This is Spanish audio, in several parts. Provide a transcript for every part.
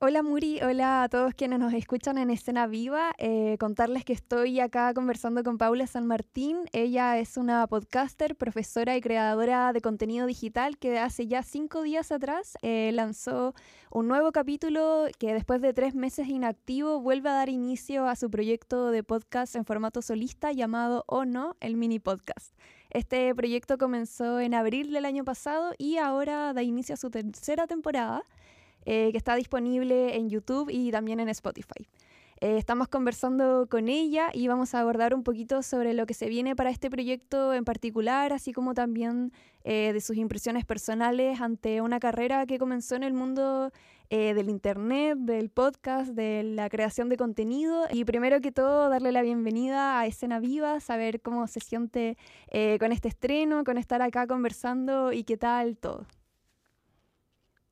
Hola Muri, hola a todos quienes nos escuchan en Escena Viva. Eh, contarles que estoy acá conversando con Paula San Martín. Ella es una podcaster, profesora y creadora de contenido digital que hace ya cinco días atrás eh, lanzó un nuevo capítulo que después de tres meses inactivo vuelve a dar inicio a su proyecto de podcast en formato solista llamado O No, el mini podcast. Este proyecto comenzó en abril del año pasado y ahora da inicio a su tercera temporada. Eh, que está disponible en YouTube y también en Spotify. Eh, estamos conversando con ella y vamos a abordar un poquito sobre lo que se viene para este proyecto en particular, así como también eh, de sus impresiones personales ante una carrera que comenzó en el mundo del Internet, del podcast, de la creación de contenido. Y primero que todo, darle la bienvenida a Escena Viva, saber cómo se siente con este estreno, con estar acá conversando y qué tal todo.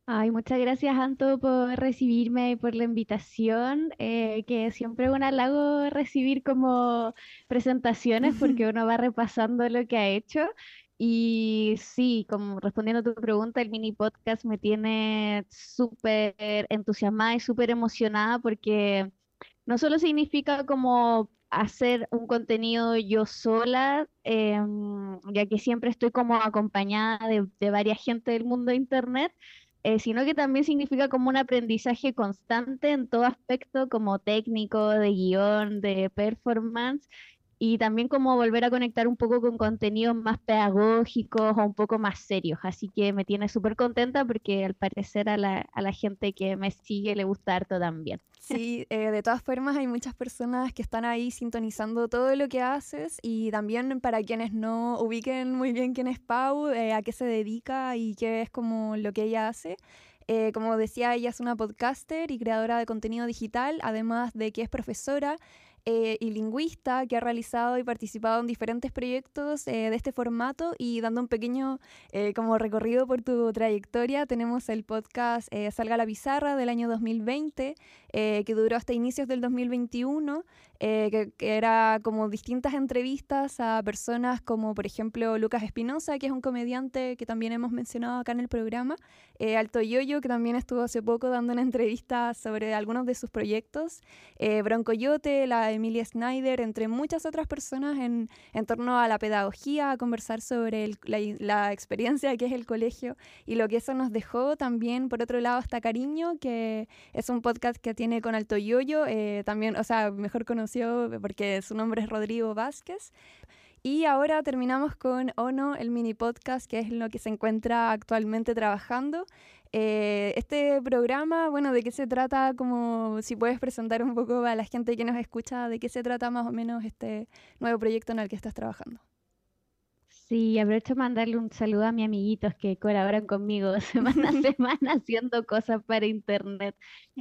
Ay, muchas gracias, Anto, por recibirme y por la invitación, eh, que siempre es un halago recibir como presentaciones porque uno va repasando lo que ha hecho. Y sí, como respondiendo a tu pregunta, el mini podcast me tiene súper entusiasmada y súper emocionada porque no solo significa como hacer un contenido yo sola, em, ya que siempre estoy como acompañada de, de varias gente del mundo de Internet, eh, sino que también significa como un aprendizaje constante en todo aspecto, como técnico, de guion, de performance, y también como volver a conectar un poco con contenidos más pedagógicos o un poco más serios. Así que me tiene súper contenta porque al parecer a la, a la, gente que me sigue le gusta harto también. Sí, eh, de todas formas hay muchas personas que están ahí sintonizando todo lo que haces y también para quienes no ubiquen muy bien quién es Pau, eh, a qué se dedica y qué es como lo que ella hace. Eh, como decía, ella es una podcaster y creadora de contenido digital, además de que es profesora eh, y lingüista que ha realizado y participado en diferentes proyectos eh, de este formato y dando un pequeño eh, como recorrido por tu trayectoria, tenemos el podcast Salga la Pizarra del año 2020, que duró hasta inicios del 2021, que, que, era como distintas entrevistas a personas como por ejemplo Lucas Espinosa, que es un comediante que también hemos mencionado acá en el programa, Alto Yoyo, que también estuvo hace poco dando una entrevista sobre algunos de sus proyectos, Bronco Yote, la Emilia Snyder, entre muchas otras personas en, en torno a la pedagogía, a conversar sobre la, la, experiencia que es el colegio y lo que eso nos dejó. También, por otro lado, está Cariño, que es un podcast que tiene con Alto Yoyo, eh, también, o sea, mejor conocido porque su nombre es Rodrigo Vázquez. Y ahora terminamos con Ono, el mini podcast, que es lo que se encuentra actualmente trabajando. Eh, este programa, bueno, ¿de qué se trata? Como si puedes presentar un poco a la gente que nos escucha, ¿de qué se trata más o menos este nuevo proyecto en el que estás trabajando? Sí, aprovecho mandarle un saludo a mis amiguitos que colaboran conmigo semana a semana haciendo cosas para internet.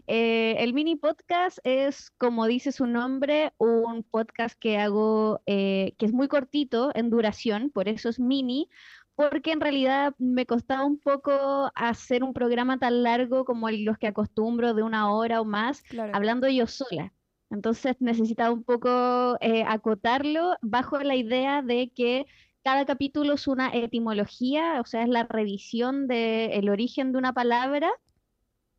Eh, el mini podcast es, como dice su nombre, un podcast que hago eh, que es muy cortito en duración, por eso es mini, porque en realidad me costaba un poco hacer un programa tan largo como los que acostumbro de una hora o más, hablando yo sola. Entonces necesitaba un poco eh, acotarlo bajo la idea de que cada capítulo es una etimología, o sea, es la revisión del origen de una palabra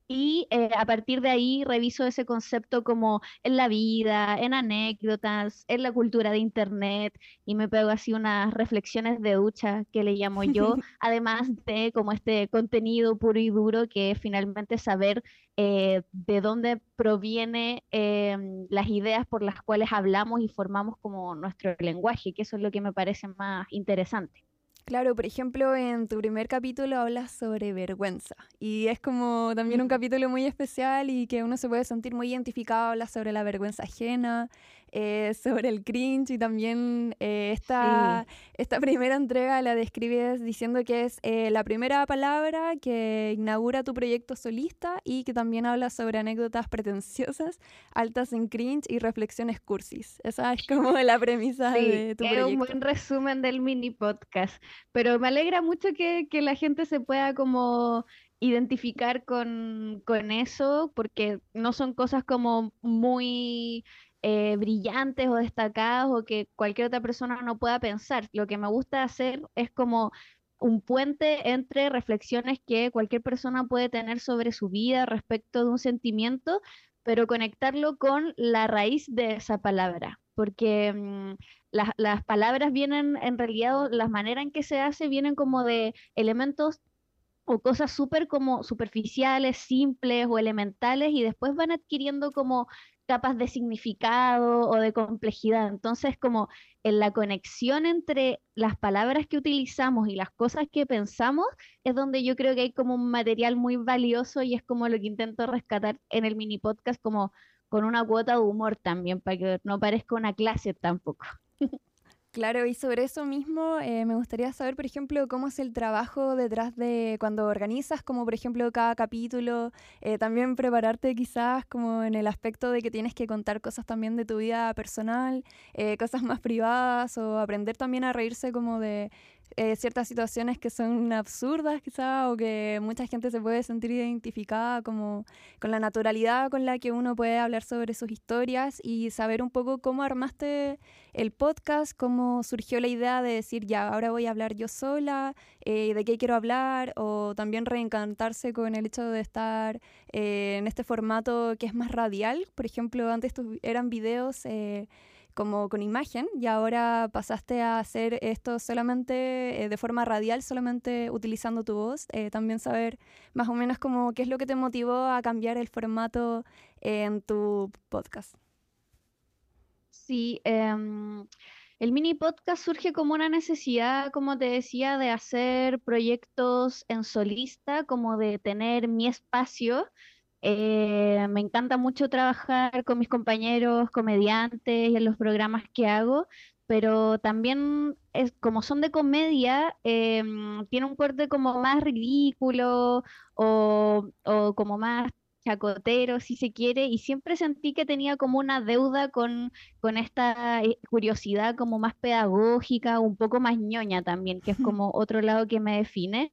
y eh, a partir de ahí reviso ese concepto como en la vida, en anécdotas, en la cultura de Internet y me pego así unas reflexiones de ducha que le llamo yo, además de como este contenido puro y duro que es finalmente saber eh, de dónde proviene em, las ideas por las cuales hablamos y formamos como nuestro lenguaje, que eso es lo que me parece más interesante. Claro, por ejemplo, en tu primer capítulo hablas sobre vergüenza y es como también un capítulo muy especial y que uno se puede sentir muy identificado, hablas sobre la vergüenza ajena, eh, sobre el cringe y también eh, esta, esta primera entrega la describes diciendo que es eh, la primera palabra que inaugura tu proyecto solista y que también habla sobre anécdotas pretenciosas, altas en cringe y reflexiones cursis. Esa es como la premisa de tu proyecto. un buen resumen del mini podcast, pero me alegra mucho que, que la gente se pueda como identificar con, con, eso, porque no son cosas como muy eh, brillantes o destacados o que cualquier otra persona no pueda pensar. Lo que me gusta hacer es como un puente entre reflexiones que cualquier persona puede tener sobre su vida respecto de un sentimiento, pero conectarlo con la raíz de esa palabra, porque mm, las palabras vienen, en realidad, las maneras en que se hace vienen como de elementos o cosas súper como superficiales, simples o elementales y después van adquiriendo como capas de significado o de complejidad. Entonces, como en la conexión entre las palabras que utilizamos y las cosas que pensamos, es donde yo creo que hay como un material muy valioso y es como lo que intento rescatar en el mini podcast, como con una cuota de humor también, para que no parezca una clase tampoco. Claro, y sobre eso mismo eh, me gustaría saber, por ejemplo, cómo es el trabajo detrás de cuando organizas, como por ejemplo cada capítulo, eh, también prepararte quizás como en el aspecto de que tienes que contar cosas también de tu vida personal, eh, cosas más privadas o aprender también a reírse como de eh, ciertas situaciones que son absurdas quizá o que mucha gente se puede sentir identificada como con la naturalidad con la que uno puede hablar sobre sus historias y saber un poco cómo armaste el podcast, cómo surgió la idea de decir ya, ahora voy a hablar yo sola, eh, de qué quiero hablar o también reencantarse con el hecho de estar eh, en este formato que es más radial. Por ejemplo, antes eran videos como con imagen y ahora pasaste a hacer esto solamente eh, de forma radial, solamente utilizando tu voz. Eh, también saber más o menos como qué es lo que te motivó a cambiar el formato en tu podcast. Sí, em, el mini podcast surge como una necesidad, como te decía, de hacer proyectos en solista, como de tener mi espacio eh, me encanta mucho trabajar con mis compañeros comediantes y en los programas que hago, pero también es, como son de comedia, em, tiene un corte como más ridículo o, o como más chacotero, si se quiere, y siempre sentí que tenía como una deuda con, con esta eh, curiosidad como más pedagógica, un poco más ñoña también, que es como otro lado que me define.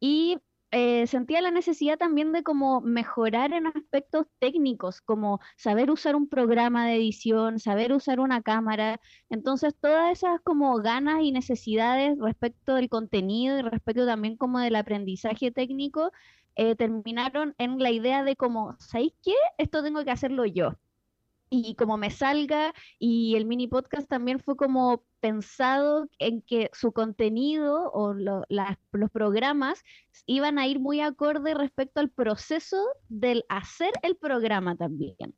Y eh, sentía la necesidad también de como mejorar en aspectos técnicos, como saber usar un programa de edición, saber usar una cámara. Entonces, todas esas como ganas y necesidades respecto del contenido y respecto también como del aprendizaje técnico, eh, terminaron en la idea de como, ¿sabéis qué? Esto tengo que hacerlo yo y como me salga y el mini podcast también fue como pensado en que su contenido o los programas iban a ir muy acorde respecto al proceso del hacer el programa también.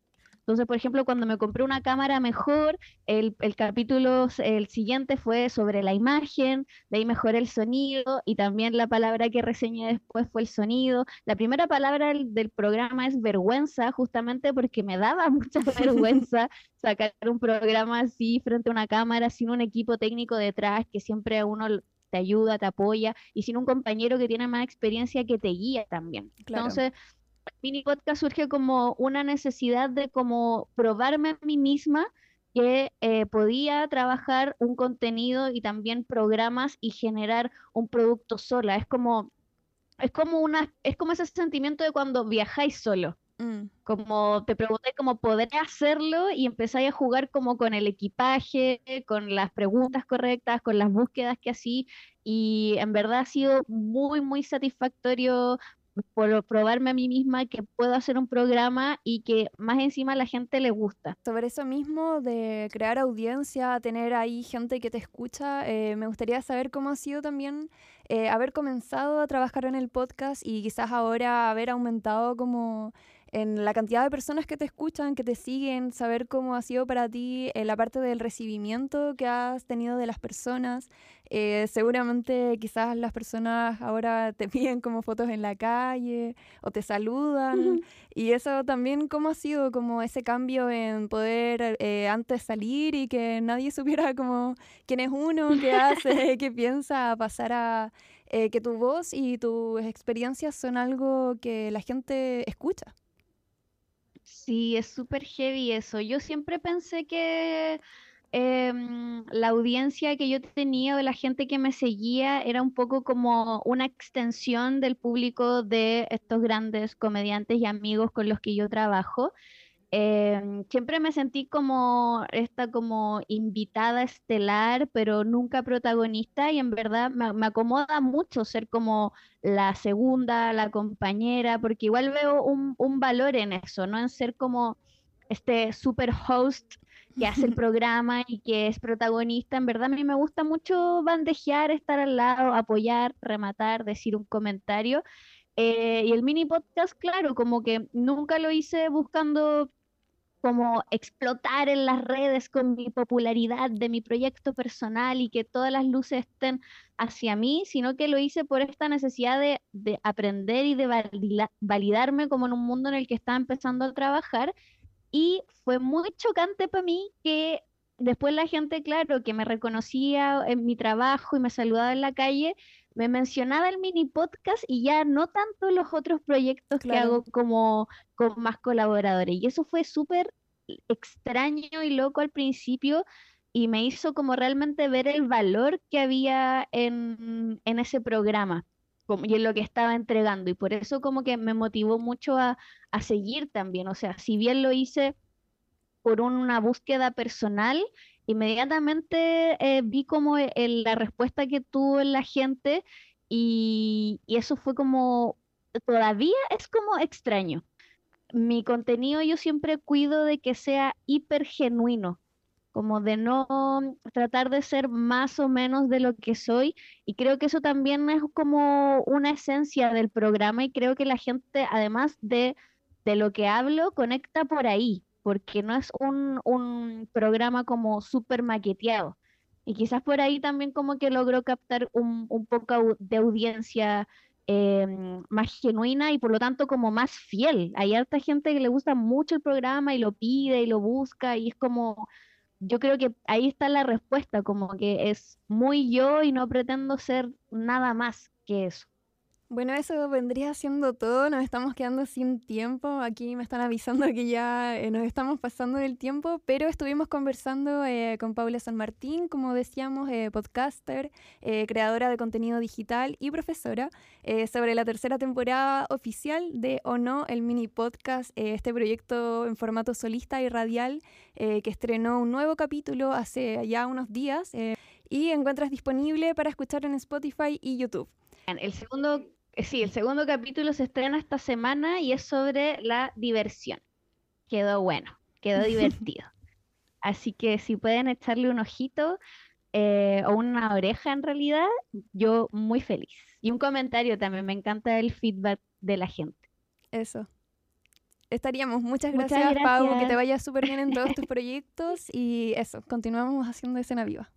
Entonces, por ejemplo, cuando me compré una cámara mejor, el, capítulo, el siguiente fue sobre la imagen, de ahí mejoré el sonido y también la palabra que reseñé después fue el sonido. La primera palabra del, programa es vergüenza, justamente porque me daba mucha vergüenza sacar un programa así frente a una cámara sin un equipo técnico detrás que siempre uno te ayuda, te apoya y sin un compañero que tiene más experiencia que te guía también. Entonces, mini podcast surge como una necesidad de como probarme a mí misma que eh, podía trabajar un contenido y también programas y generar un producto sola. Es como, es como una, es como ese sentimiento de cuando viajáis solo. Mm. Como te pregunté cómo podré hacerlo y empezáis a jugar como con el equipaje, con las preguntas correctas, con las búsquedas que así. Y en verdad ha sido muy, muy satisfactorio por probarme a mí misma que puedo hacer un programa y que más encima a la gente le gusta. Sobre eso mismo de crear audiencia, tener ahí gente que te escucha, eh, me gustaría saber cómo ha sido también eh, haber comenzado a trabajar en el podcast y quizás ahora haber aumentado como en la cantidad de personas que te escuchan, que te siguen, saber cómo ha sido para ti eh, la parte del recibimiento que has tenido de las personas. Eh, seguramente quizás las personas ahora te piden como fotos en la calle o te saludan. Y eso también, ¿cómo ha sido como ese cambio en poder eh, antes salir y que nadie supiera como quién es uno, qué hace, qué piensa, pasar a... que tu voz y tus experiencias son algo que la gente escucha. Sí, es súper heavy eso. Yo siempre pensé que em, la audiencia que yo tenía o la gente que me seguía era un poco como una extensión del público de estos grandes comediantes y amigos con los que yo trabajo. Em, siempre me sentí como esta como invitada estelar, pero nunca protagonista y en verdad me, me, acomoda mucho ser como la segunda, la compañera, porque igual veo un, un valor en eso, no en ser como este super host que hace el programa y que es protagonista. En verdad a mí me gusta mucho bandejear, estar al lado, apoyar, rematar, decir un comentario. Eh, y el mini podcast, claro, como que nunca lo hice buscando como explotar en las redes con mi popularidad de mi proyecto personal y que todas las luces estén hacia mí, sino que lo hice por esta necesidad de, aprender y de validarme como en un mundo en el que estaba empezando a trabajar. Y fue muy chocante para mí que después la gente, claro, que me reconocía en mi trabajo y me saludaba en la calle, me mencionaba el mini podcast y ya no tanto los otros proyectos que hago como con más colaboradores. Y eso fue súper extraño y loco al principio y me hizo como realmente ver el valor que había en, ese programa como, y en lo que estaba entregando. Y por eso como que me motivó mucho a, seguir también. O sea, si bien lo hice por una búsqueda personal, inmediatamente eh, vi como e, la respuesta que tuvo la gente y, eso fue como, todavía es como extraño. Mi contenido yo siempre cuido de que sea hiper genuino, como de no tratar de ser más o menos de lo que soy y creo que eso también es como una esencia del programa y creo que la gente además de, de lo que hablo conecta por ahí porque no es un, programa como súper maqueteado. Y quizás por ahí también como que logró captar un, poco de audiencia em, más genuina y por lo tanto como más fiel. Hay harta gente que le gusta mucho el programa y lo pide y lo busca y es como, yo creo que ahí está la respuesta, como que es muy yo y no pretendo ser nada más que eso. Bueno, eso vendría siendo todo. Nos estamos quedando sin tiempo. Aquí me están avisando que ya eh, nos estamos pasando del tiempo, pero estuvimos conversando eh, con Paula San Martín, como decíamos, eh, podcaster, creadora de contenido digital y profesora, sobre la tercera temporada oficial de O No, el mini podcast, este proyecto en formato solista y radial que estrenó un nuevo capítulo hace ya unos días y encuentras disponible para escuchar en Spotify y YouTube. El segundo sí, el segundo capítulo se estrena esta semana y es sobre la diversión. Quedó bueno, quedó divertido. Así que si pueden echarle un ojito eh, o una oreja en realidad, yo muy feliz. Y un comentario también, me encanta el feedback de la gente. Eso. Estaríamos. Muchas gracias, Pau. Que te vaya súper bien en todos tus proyectos. Y eso, continuamos haciendo escena viva.